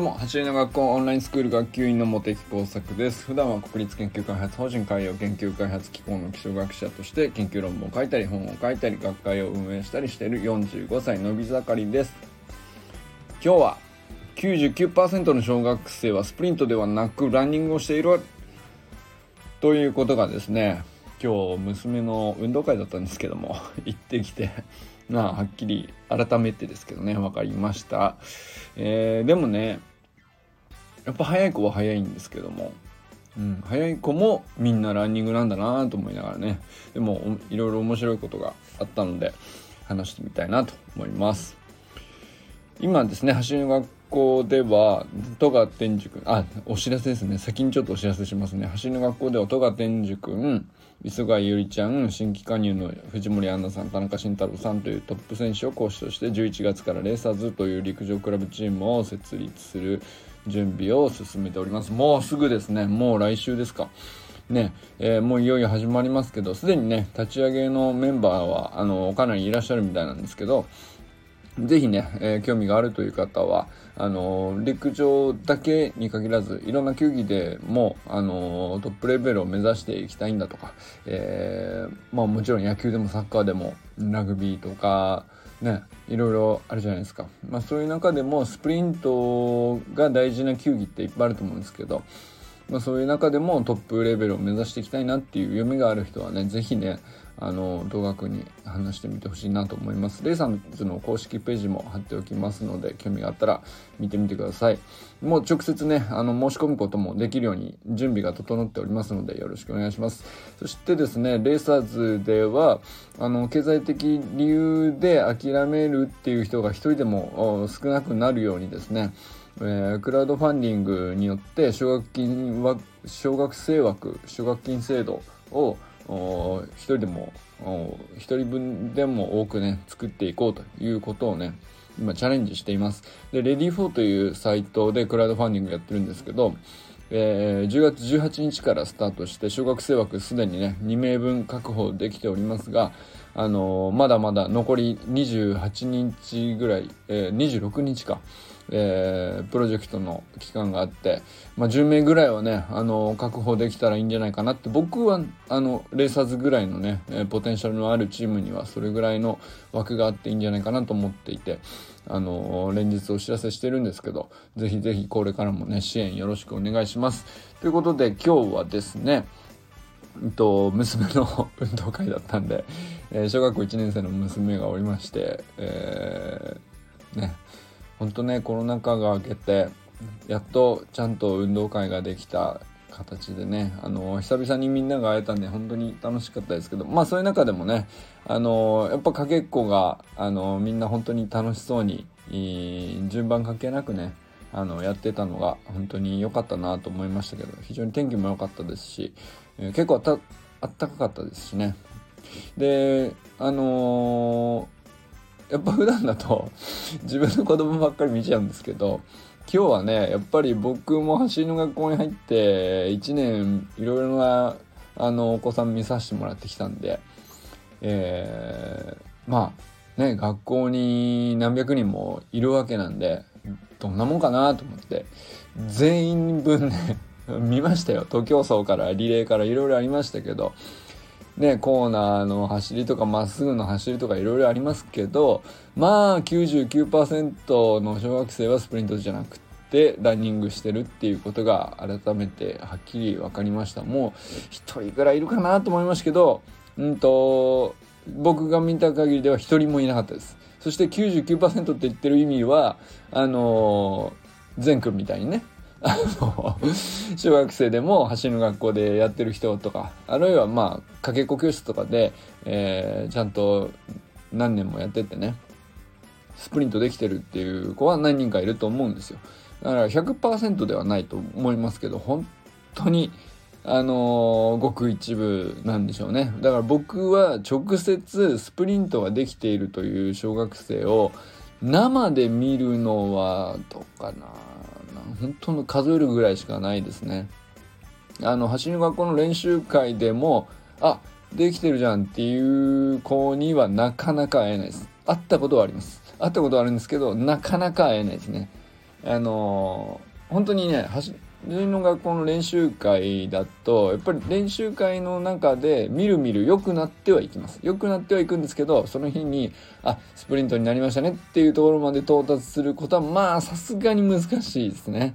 どうも走りの学校オンラインスクール学級委員の茂木耕作です。普段は国立研究開発法人海洋研究開発機構の気象学者として研究論文を書いたり本を書いたり学会を運営したりしている45歳のび盛りです。今日は99%の小学生はスプリントではなくランニングをしている。ということがですね今日娘の運動会だったんですけども 行ってきてまあはっきり改めてですけどね分かりました、えー、でもねやっぱ早い子は早いんですけども、うん、早い子もみんなランニングなんだなと思いながらね。でもいろいろ面白いことがあったので話してみたいなと思います。今ですね走りの学校では戸賀天竺あお知らせですね。先にちょっとお知らせしますね。走りの学校では戸賀天竺君磯貝ゆりちゃん新規加入の藤森杏奈さん田中慎太郎さんというトップ選手を講師として11月からレーサーズという陸上クラブチームを設立する準備を進めております。もうすぐですね。もう来週ですか。ね。えー、もういよいよ始まりますけどすでにね立ち上げのメンバーはあのかなりいらっしゃるみたいなんですけどぜひね、えー、興味があるという方はあのー、陸上だけに限らずいろんな球技でも、あのー、トップレベルを目指していきたいんだとか、えまあ、もちろん野球でもサッカーでもラグビーとかねいろいろあるじゃないですか、まあ、そういう中でもスプリントが大事な球技っていっぱいあると思うんですけど、まあ、そういう中でもトップレベルを目指していきたいなっていう夢がある人はね是非ねあの動画に話してみてほしいなと思います。レイさんの公式ページも貼っておきますので興味があったら見てみてください。もう直接ねあの申し込むこともできるように準備が整っておりますのでよろしくお願いします。そしてですねレーサーズではあの経済的理由で諦めるっていう人が一人でも少なくなるようにですねえー、クラウドファンディングによって奨学金は奨学生枠奨学金制度を1人でも1人分でも多くね作っていこうということをね今チャレンジしています。でレディフォーというサイトでクラウドファンディングやってるんですけど、えー、10月18日からスタートして小学生枠すでにね2名分確保できておりますがあのー、まだまだ残り28日ぐらい、えー、26日か。えー、プロジェクトの期間があって、まあ、10名ぐらいはね、あの確保できたらいいんじゃないかなって僕はあのレーサーズぐらいのね、えー、ポテンシャルのあるチームにはそれぐらいの枠があっていいんじゃないかなと思っていて、あの連日お知らせしてるんですけどぜひぜひこれからもね支援よろしくお願いします。ということで今日はですねと娘の 運動会だったんで、えー、小学校1年生の娘がおりまして、えー、ね本当ねコロナ禍が明けてやっとちゃんと運動会ができた形でねあの久々にみんなが会えたんで本当に楽しかったですけどまあそういう中でもねあのやっぱかけっこがあのみんな本当に楽しそうに順番関係なくねあのやってたのが本当に良かったなと思いましたけど非常に天気も良かったですし、えー、結構あったかかったですしね。であのーやっぱ普段だと 自分の子供ばっかり見ちゃうんですけど今日はねやっぱり僕も走りの学校に入って1年いろいろなあのお子さん見させてもらってきたんで、えー、まあね学校に何百人もいるわけなんでどんなもんかなと思って全員分ね 見ましたよ。徒競走からリレーからいろいろありましたけどね、コーナーの走りとかまっすぐの走りとかいろいろありますけどまあ99%の小学生はスプリントじゃなくてランニングしてるっていうことが改めてはっきり分かりました。もう1人ぐらいいるかなと思いましたけどうんと僕が見た限りでは1人もいなかったです。そして99%って言ってる意味はあのー、全くんみたいにねあの小学生でも走る学校でやってる人とかあるいはまあかけっこ教室とかで、えー、ちゃんと何年もやっててねスプリントできてるっていう子は何人かいると思うんですよ。だから100%ではないと思いますけど本当にあのー、ごく一部なんでしょうね。だから僕は直接スプリントができているという小学生を生で見るのはどうかな。本当の数えるぐらいしかないですね。あの走りの学校の練習会でもあできてるじゃんっていう子にはなかなか会えないです。会ったことはあります。会ったことはあるんですけどなかなか会えないですね。あの本当にね自分の学校の練習会だとやっぱり練習会の中でみるみる良くなってはいきます。良くなってはいくんですけどその日にあスプリントになりましたねっていうところまで到達することはまあさすがに難しいですね。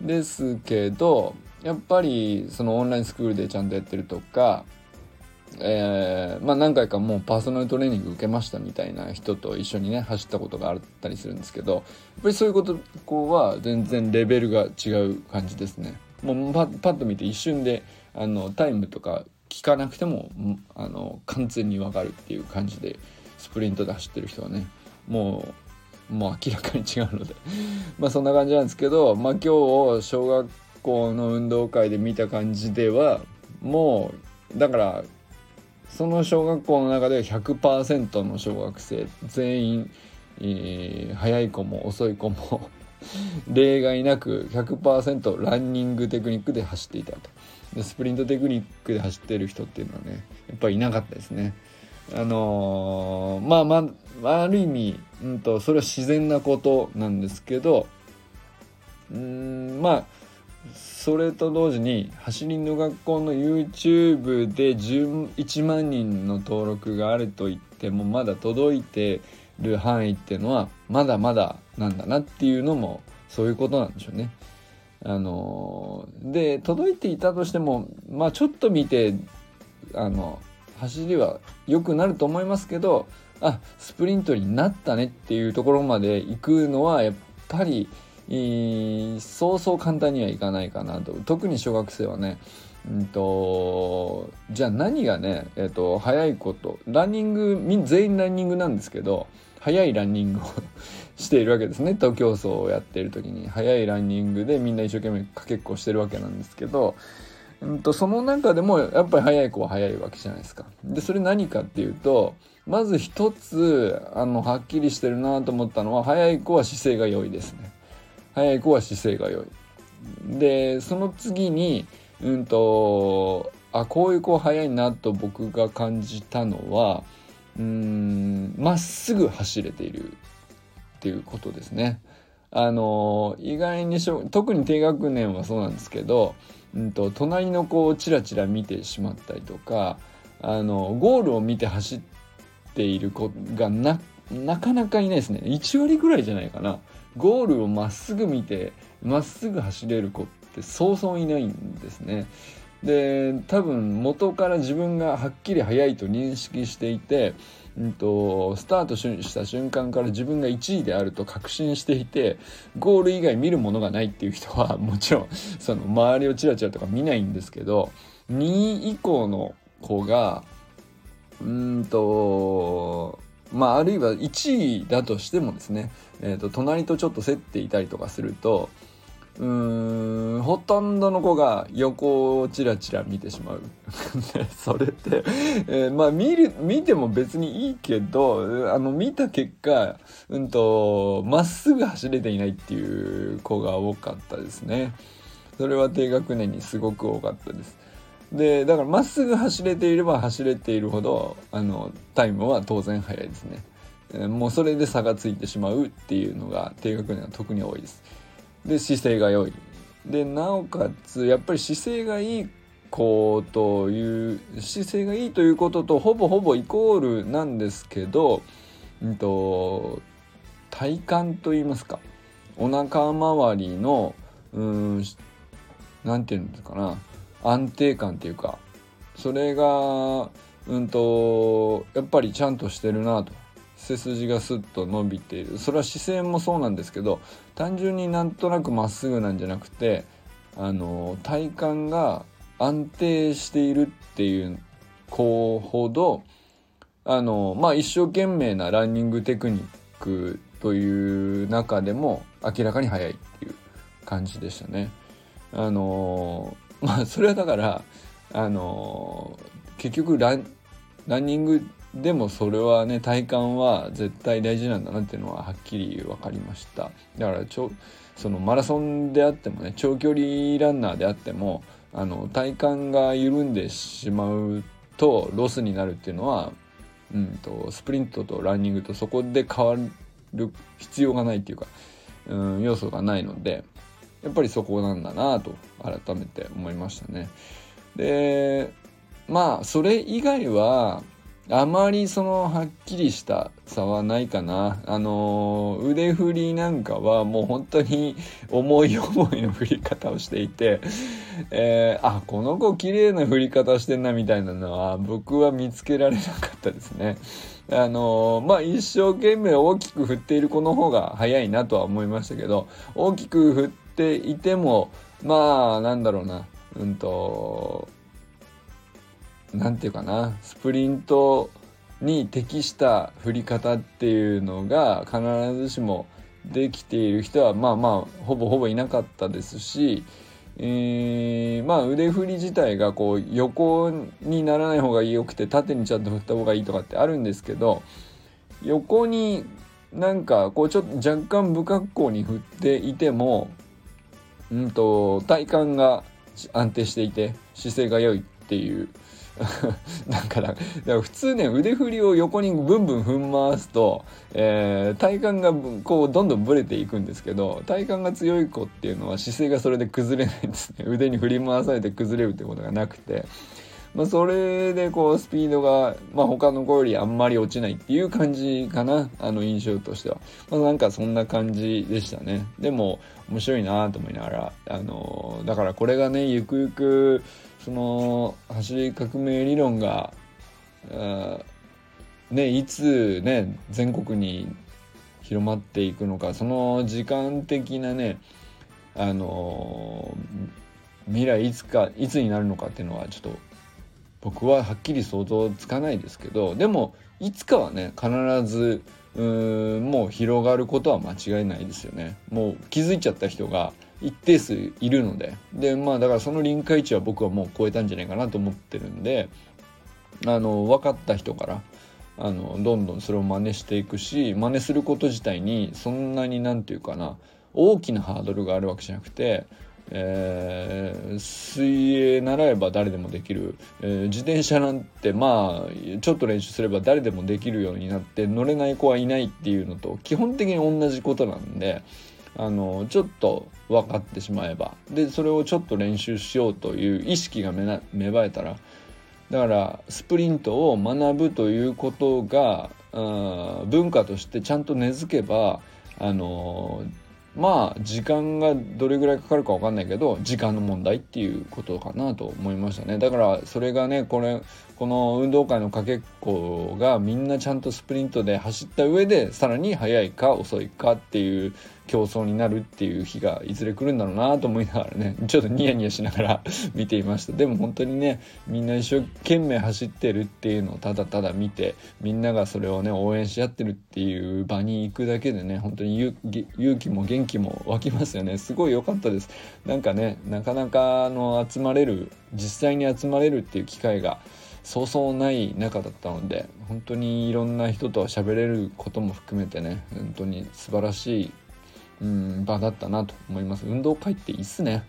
ですけどやっぱりそのオンラインスクールでちゃんとやってるとかえー、まあ何回かもうパーソナルトレーニング受けましたみたいな人と一緒にね走ったことがあったりするんですけどやっぱりそういうことこうは全然レベルが違う感じですね。もうパッパッと見て一瞬であのタイムとか聞かなくてもあの完全に分かるっていう感じでスプリントで走ってる人はねもうもう明らかに違うので。まあそんな感じなんですけどまあ今日小学校の運動会で見た感じではもうだからその小学校の中では100%の小学生全員、えー、早い子も遅い子も 例外なく100%ランニングテクニックで走っていたと。でスプリントテクニックで走ってる人っていうのはねやっぱりいなかったですね。あのー、まあまあある意味、うんと、それは自然なことなんですけどうんまあそれと同時に走りの学校の YouTube で11万人の登録があると言ってもまだ届いてる範囲っていうのはまだまだなんだなっていうのもそういうことなんでしょうね。あので届いていたとしてもまあちょっと見てあの走りは良くなると思いますけどあスプリントになったねっていうところまで行くのはやっぱりそうそう簡単にはいかないかなと特に小学生はねうんとじゃあ何がね、えーと、早いことランニング全員ランニングなんですけど速いランニングをしているわけですね 徒競走をやっている時に速いランニングでみんな一生懸命かけっこしてるわけなんですけど、うんと、その中でもやっぱり速い子は速いわけじゃないですか。でそれ何かっていうとまず一つあのはっきりしてるなと思ったのは速い子は姿勢が良いですね。速い子は姿勢が良い。でその次にうんとあこういう子速いなと僕が感じたのはうんまっすぐ走れているっていうことですね。あの意外にしょ特に低学年はそうなんですけど、うんと、隣の子をチラチラ見てしまったりとかあのゴールを見て走っている子がななかなかいないですね1割ぐらいじゃないかなゴールをまっすぐ見てまっすぐ走れる子ってそうそういないんですね。で多分元から自分がはっきり速いと認識していて、うんと、スタートした瞬間から自分が1位であると確信していてゴール以外見るものがないっていう人は もちろんその周りをチラチラとか見ないんですけど2位以降の子がうんとまああるいは1位だとしてもですね、えーと、隣とちょっと競っていたりとかするとうんほとんどの子が横をチラチラ見てしまう。それって、えー、まあ見る見ても別にいいけどあの見た結果うんとまっすぐ走れていないっていう子が多かったですね。それは低学年にすごく多かったです。でだからまっすぐ走れていれば走れているほどあのタイムは当然速いですね、え、もうそれで差がついてしまうっていうのが低学年は特に多いです。で姿勢が良い。でなおかつやっぱり姿勢がいい子という姿勢がいいということとほぼほぼイコールなんですけど、うんと、体幹といいますか。お腹周りのうん何て言うんですかな。安定感っていうかそれがうんとやっぱりちゃんとしてるなと背筋がスッと伸びているそれは姿勢もそうなんですけど単純になんとなくまっすぐなんじゃなくてあの体幹が安定しているっていう子ほどあのまあ一生懸命なランニングテクニックという中でも明らかに速いっていう感じでしたね。あのまあ それはだからあの結局ランランニングでもそれはね体幹は絶対大事なんだなっていうのははっきり分かりました。だからちょそのマラソンであってもね長距離ランナーであってもあの体幹が緩んでしまうとロスになるっていうのは、うんと、スプリントとランニングとそこで変わる必要がないっていうかうん要素がないのでやっぱりそこなんだなと改めて思いましたね。でまあそれ以外はあまりそのはっきりした差はないかな。あの腕振りなんかはもう本当に思い思いの振り方をしていて、えー、あ、この子綺麗な振り方してんなみたいなのは僕は見つけられなかったですね。あのまあ一生懸命大きく振っている子の方が早いなとは思いましたけど、大きく振ってていても、まあなんだろうな、うんと、何て言うかな。スプリントに適した振り方っていうのが必ずしもできている人はまあまあほぼほぼいなかったですし、えー、まあ腕振り自体がこう横にならない方がよくて縦にちゃんと振った方がいいとかってあるんですけど横になんかこうちょっと若干不格好に振っていても、うんと体幹が安定していて姿勢が良いっていう だから普通ね腕振りを横にブンブン踏ん回すと、えー、体幹がこうどんどんブレていくんですけど体幹が強い子っていうのは姿勢がそれで崩れないんですね腕に振り回されて崩れるってことがなくて。まあ、それでこうスピードが、まあ、他の子よりあんまり落ちないっていう感じかな。あの印象としては、まあ、なんかそんな感じでしたね。でも面白いなと思いながらあのだからこれがねゆくゆくその走り革命理論がねいつね全国に広まっていくのかその時間的なねあの未来いつかいつになるのかっていうのはちょっと僕ははっきり想像つかないですけどでもいつかはね必ずうーんもう広がることは間違いないですよね。もう気づいちゃった人が一定数いるので。でまあだからその臨界値は僕はもう超えたんじゃないかなと思ってるんであの分かった人からあのどんどんそれを真似していくし真似すること自体にそんなに何て言うかな大きなハードルがあるわけじゃなくてえー、水泳習えば誰でもできる、えー、自転車なんてまあちょっと練習すれば誰でもできるようになって乗れない子はいないっていうのと基本的に同じことなんであのちょっと分かってしまえば。でそれをちょっと練習しようという意識が芽生えたらだからスプリントを学ぶということが文化としてちゃんと根付けばあのまあ時間がどれぐらいかかるか分かんないけど時間の問題っていうことかなと思いましたね。だからそれがねこれこの運動会のかけっこがみんなちゃんとスプリントで走った上でさらに速いか遅いかっていう競争になるっていう日がいずれ来るんだろうなと思いながらね ちょっとニヤニヤしながら 見ていました。でも本当にねみんな一生懸命走ってるっていうのをただただ見てみんながそれをね応援し合ってるっていう場に行くだけでね本当に勇気も元気も湧きますよね。すごい良かったです。なんかねなかなかの集まれる実際に集まれるっていう機会がそうそうない中だったので本当にいろんな人と喋れることも含めてね本当に素晴らしいうん場だったなと思います。運動会っていいっすね。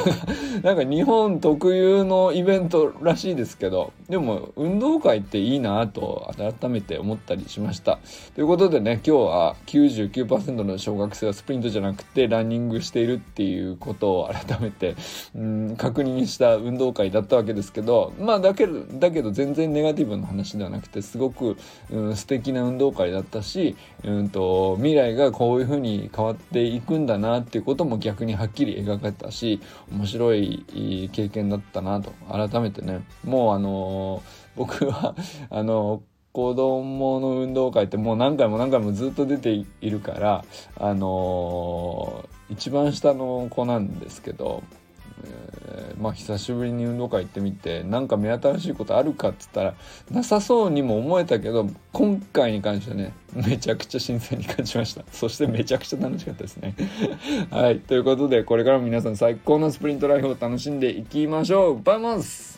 なんか日本特有のイベントらしいですけどでも運動会っていいなと改めて思ったりしました。ということでね今日は99%の小学生はスプリントじゃなくてランニングしているっていうことを改めてうん確認した運動会だったわけですけどまあだけどだけど全然ネガティブな話ではなくてすごく、うん、素敵な運動会だったし、うんと未来がこういうふうに変わってていくんだなっていうことも逆にはっきり描かれたし面白い経験だったなと。改めてね。もうあの 僕はあの子供の運動会ってもう何回も何回もずっと出ているからあの一番下の子なんですけど、まあ久しぶりに運動会行ってみてなんか目新しいことあるかっつったらなさそうにも思えたけど今回に関してはねめちゃくちゃ新鮮に感じました。そしてめちゃくちゃ楽しかったですね。はい。ということでこれからも皆さん最高のスプリントライフを楽しんでいきましょう。バイバイ